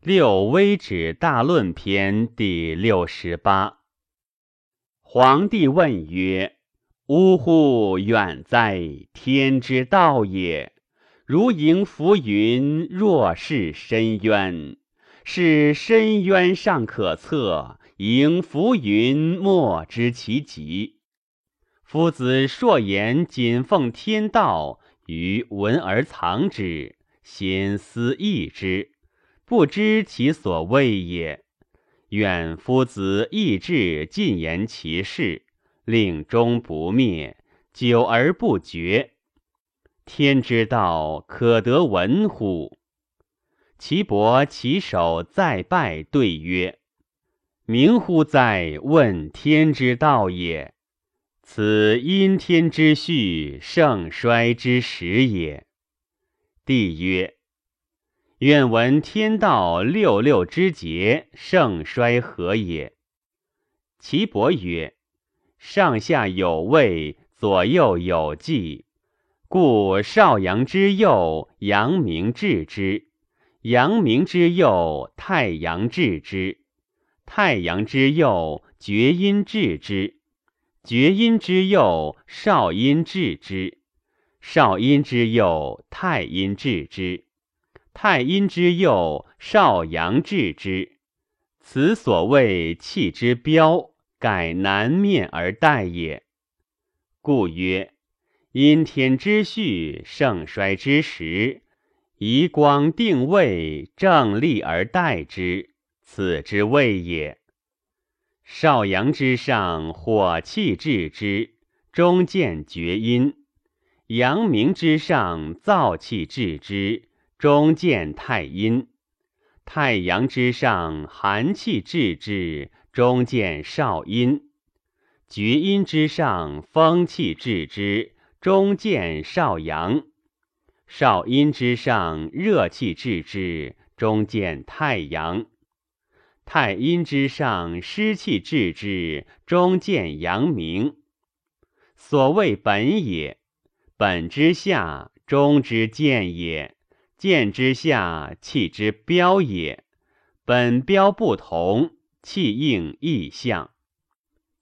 六微止大论篇第六十八。皇帝问曰：“呜呼，远哉！天之道也。如迎浮云，若是深渊。是深渊尚可测，迎浮云，莫知其极。夫子硕言谨奉天道，于闻而藏之，心思异之。”不知其所谓也。愿夫子意志尽言其事，令终不灭，久而不绝。天之道可得闻乎？其伯其手再拜，对曰：“明乎哉！问天之道也。此阴天之序，盛衰之时也。”帝曰。愿闻天道六六之节，盛衰何也？岐伯曰：上下有位，左右有纪，故少阳之右，阳明治之；阳明之右，太阳治之；太阳之右，厥阴治之；厥阴之右，少阴治之；少阴之右，太阴治之。太阴之右，少阳治之。此所谓气之标，盖南面而待也。故曰：阴天之序，盛衰之时，移光定位，正立而待之，此之谓也。少阳之上，火气治之，中见厥阴；阳明之上，燥气治之。中见太阴，太阳之上寒气至之；中见少阴，厥阴之上风气至之；中见少阳，少阴之上热气至之；中见太阳，太阴之上湿气至之；中见阳明。所谓本也，本之下，中之见也。见之下，气之标也。本标不同，气应异象。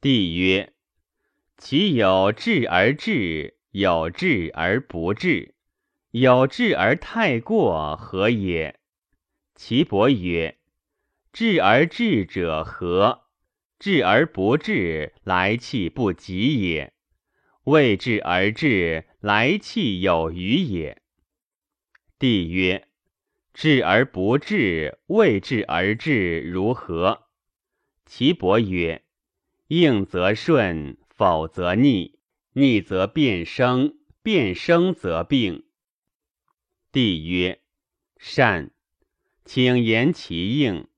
帝曰：其有治而治，有治而不治，有治而太过，何也？其伯曰：治而治者何？治而不治，来气不及也；未治而治，来气有余也。帝曰：“治而不治，未治而治，如何？”其伯曰：“应则顺，否则逆；逆则变生，变生则病。”帝曰：“善，请言其应。”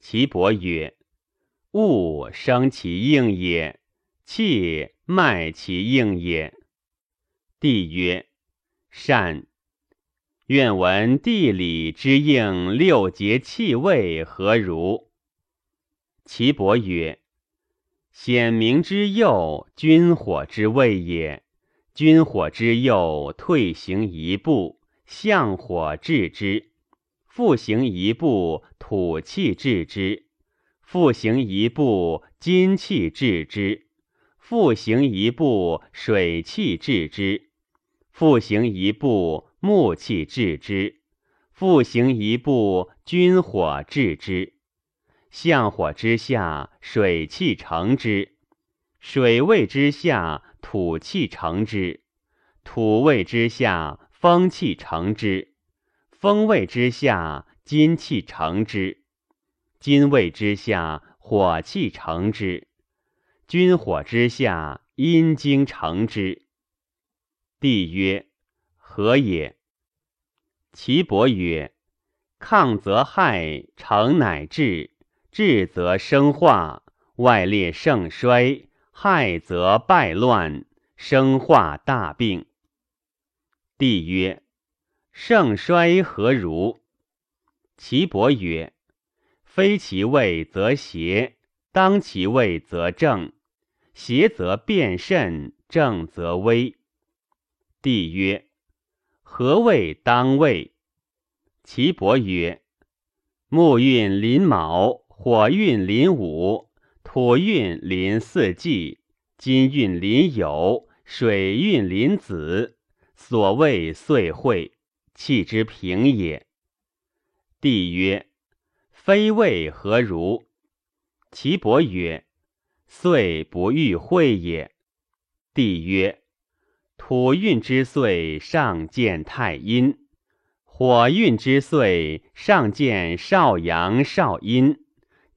其伯曰：“物生其应也，气脉其应也。”帝曰：“善。”愿闻地理之应六节气味何如？岐伯曰：显明之右，君火之位也。君火之右，退行一步，向火治之；复行一步，土气治之；复行一步，金气治之；复行一步，水气治之；复行一步。木气治之，复行一步，君火治之。相火之下，水气成之；水位之下，土气成之；土位之下，风气成之；风位之下，金气成之；金位之下，火气成之；君火之下，阴经成之。帝曰：何也？岐伯曰：“亢则害，成乃治；治则生化，外列盛衰；害则败乱，生化大病。”帝曰：“盛衰何如？”岐伯曰：“非其位则邪，当其位则正；邪则变甚，正则危。”帝曰。何谓当位？其伯曰：木运临卯，火运临午，土运临四季，金运临酉，水运临子。所谓岁会，气之平也。帝曰：非谓何如？岐伯曰：岁不欲会也。帝曰：土运之岁，上见太阴。火运之岁，上见少阳少阴；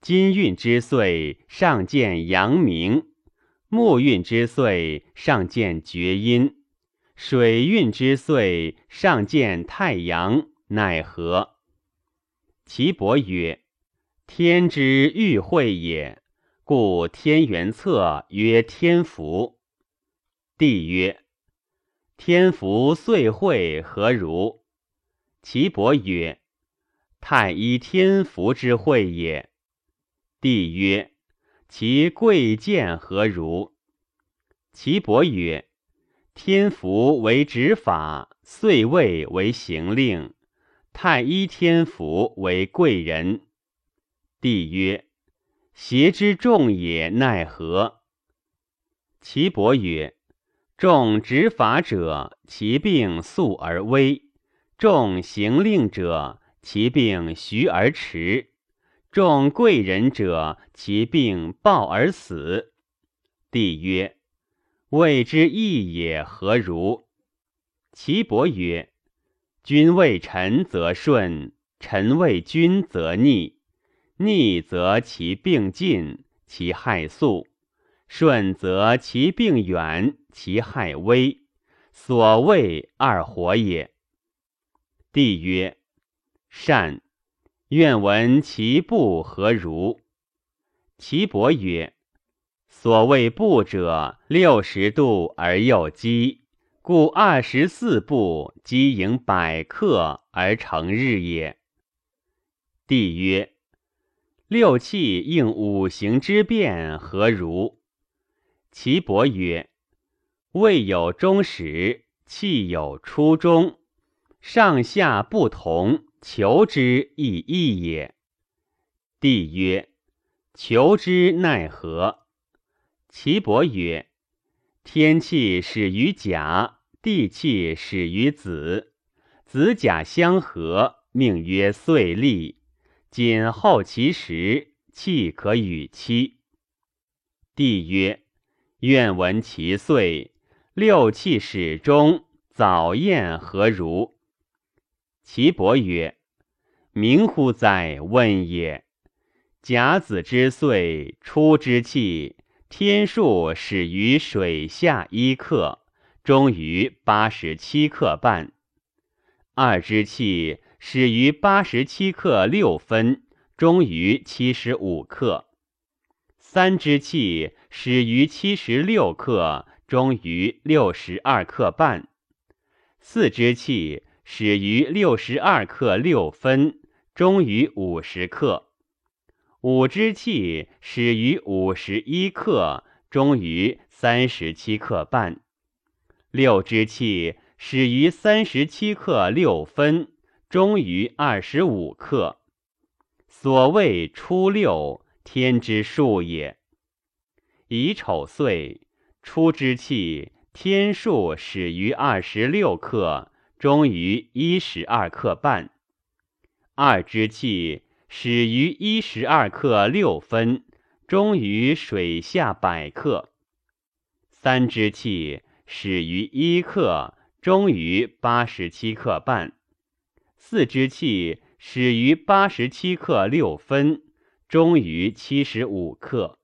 金运之岁，上见阳明；木运之岁，上见厥阴；水运之岁，上见太阳，奈何？岐伯曰：天之欲会也，故天元策曰天福。帝曰：天福岁会何如？岐伯曰：“太医天福之会也。”帝曰：“其贵贱何如？”岐伯曰：“天福为执法，岁位为行令，太医天福为贵人。”帝曰：“邪之众也，奈何？”岐伯曰：“众执法者，其病速而危。”重行令者，其病徐而迟；重贵人者，其病暴而死。帝曰：谓之义也何如？岐伯曰：君为臣则顺，臣为君则逆。逆则其病近，其害速；顺则其病远，其害微。所谓二火也。帝曰：“善，愿闻其步何如？”岐伯曰：“所谓步者，六十度而又积，故二十四步，积盈百克而成日也。”帝曰：“六气应五行之变何如？”岐伯曰：“未有终始，气有初终。”上下不同，求之亦异也。帝曰：求之奈何？岐伯曰：天气始于甲，地气始于子，子甲相合，命曰岁立。谨后其时，气可与期。帝曰：愿闻其岁。六气始终，早宴何如？岐伯曰：“明乎哉，问也！甲子之岁，初之气，天数始于水下一克，终于八十七克半；二之气始于八十七克六分，终于七十五克；三之气始于七十六克，终于六十二克半；四之气。”始于六十二克六分，终于五十克；五之气始于五十一克，终于三十七克半；六之气始于三十七克六分，终于二十五克。所谓初六，天之数也。乙丑岁，初之气，天数始于二十六克。终于一十二克半，二之气始于一十二克六分，终于水下百克；三之气始于一克，终于八十七克半；四之气始于八十七克六分，终于七十五克；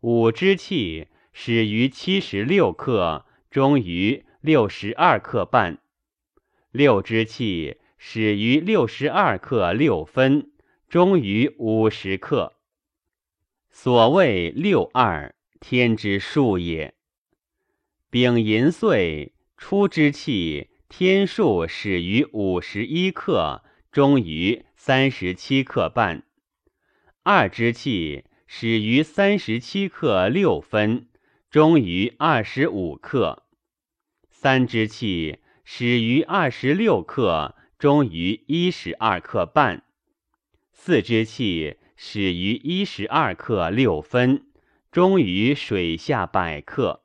五之气始于七十六克，终于六十二克半。六之气始于六十二克六分，终于五十克。所谓六二，天之数也。丙寅岁，初之气，天数始于五十一克，终于三十七克半；二之气始于三十七克六分，终于二十五克；三之气。始于二十六克，终于一十二克半；四之气始于一十二克六分，终于水下百克。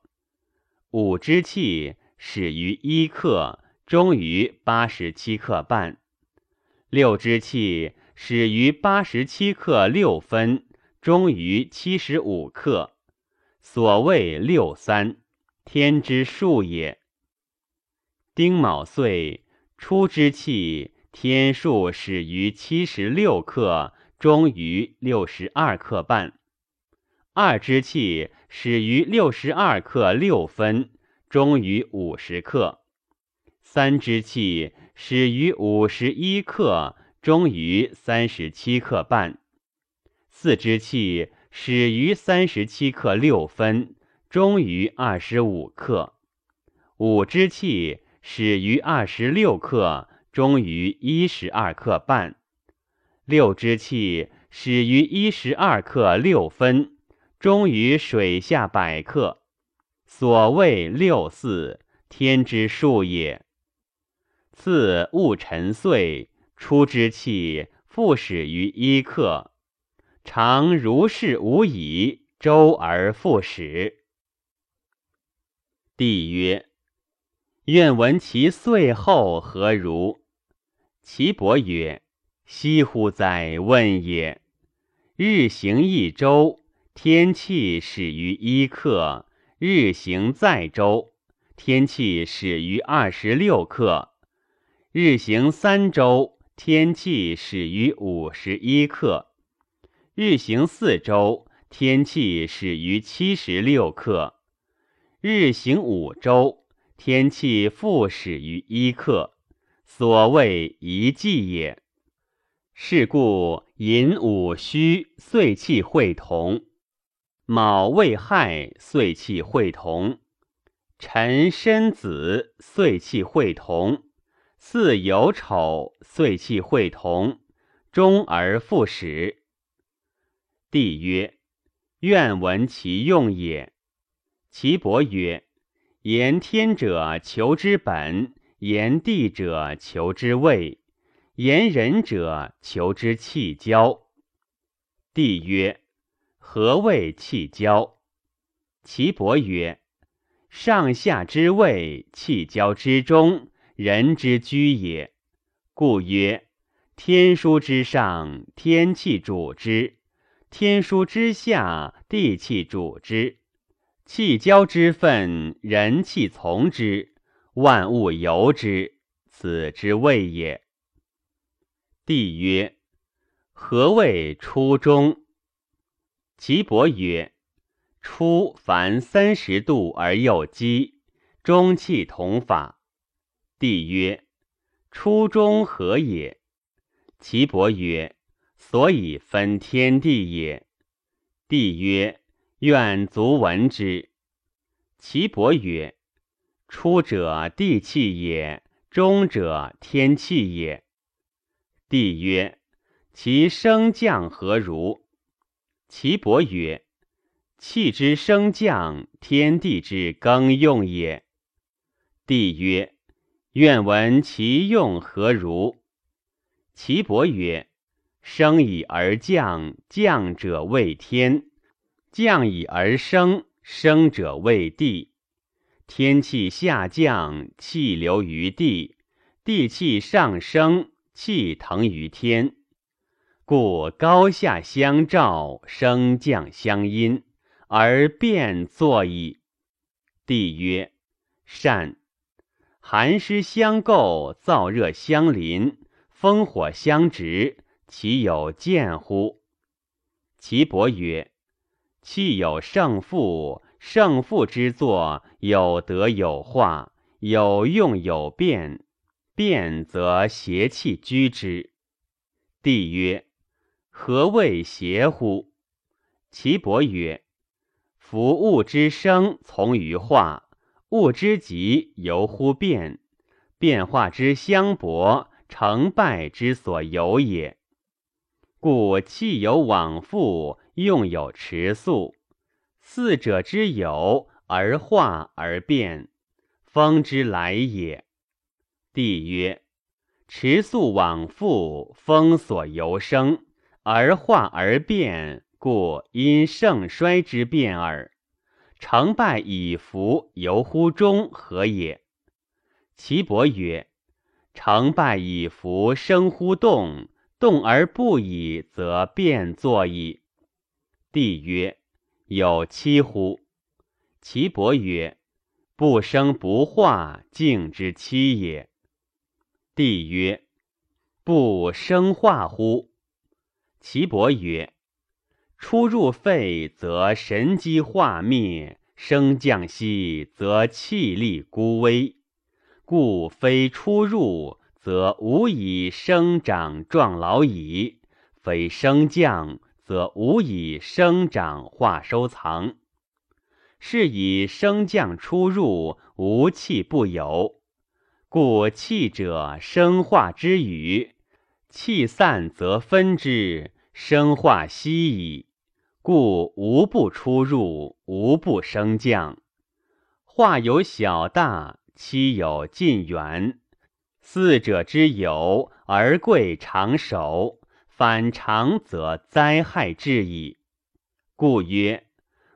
五之气始于一克，终于八十七克半。六之气始于八十七克六分，终于七十五克。所谓六三，天之数也。丁卯岁初之气，天数始于七十六克，终于六十二克半。二之气始于六十二克六分，终于五十克。三之气始于五十一克，终于三十七克半。四之气。始于三十七克六分，终于二十五克。五之气始于二十六克，终于一十二克半。六之气始于一十二克六分，终于水下百克。所谓六四，天之数也。次戊辰岁出之气，复始于一刻。常如是无已，周而复始。帝曰：“愿闻其岁后何如？”岐伯曰：“惜乎哉！问也。日行一周，天气始于一刻；日行再周，天气始于二十六刻；日行三周，天气始于五十一克。”日行四周，天气始于七十六克；日行五周，天气复始于一克。所谓一季也。是故寅午戌岁气会同，卯未亥岁气会同，辰申子岁气会同，巳酉丑岁气会同，终而复始。帝曰：“愿闻其用也。”岐伯曰：“言天者，求之本；言地者，求之位；言人者，求之气交。”帝曰：“何谓气交？”岐伯曰：“上下之位，气交之中，人之居也。故曰：天枢之上，天气主之。”天枢之下，地气主之；气交之分，人气从之，万物由之，此之谓也。帝曰：何谓初中？岐伯曰：初凡三十度而又积，中气同法。帝曰：初中何也？岐伯曰。所以分天地也。帝曰：“愿足闻之。”岐伯曰：“出者地气也，中者天气也。”帝曰：“其升降何如？”岐伯曰：“气之升降，天地之更用也。”帝曰：“愿闻其用何如？”岐伯曰：升以而降，降者为天；降以而生，生者为地。天气下降，气流于地；地气上升，气腾于天。故高下相照，升降相因，而变作矣。帝曰：善。寒湿相构，燥热相邻，风火相直。其有见乎？岐伯曰：“气有胜负，胜负之作有得有化，有用有变，变则邪气居之。”帝曰：“何谓邪乎？”岐伯曰：“夫物之生从于化，物之极由乎变，变化之相搏，成败之所由也。”故气有往复，用有迟速，四者之有而化而变，风之来也。帝曰：迟速往复，风所由生，而化而变，故因盛衰之变耳。成败以服，由乎中何也？岐伯曰：成败以服，生乎动，动而不已，则变作矣。帝曰：有七乎？岐伯曰：不生不化，静之期也。帝曰：不生化乎？岐伯曰：“出入肺，则神机化灭；升降息，则气力孤微。故非出入，则无以生长壮老矣；非升降，则无以生长化收藏。是以升降出入，无气不有。故气者，生化之语；气散则分之。”生化息矣，故无不出入，无不升降。化有小大，期有近远。四者之有，而贵长守；反常则灾害至矣。故曰：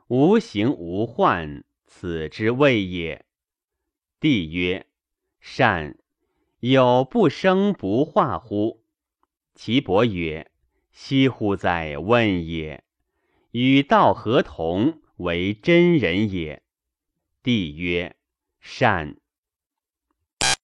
无形无患，此之谓也。帝曰：善。有不生不化乎？岐伯曰。惜乎哉！问也，与道合同，为真人也。帝曰：善。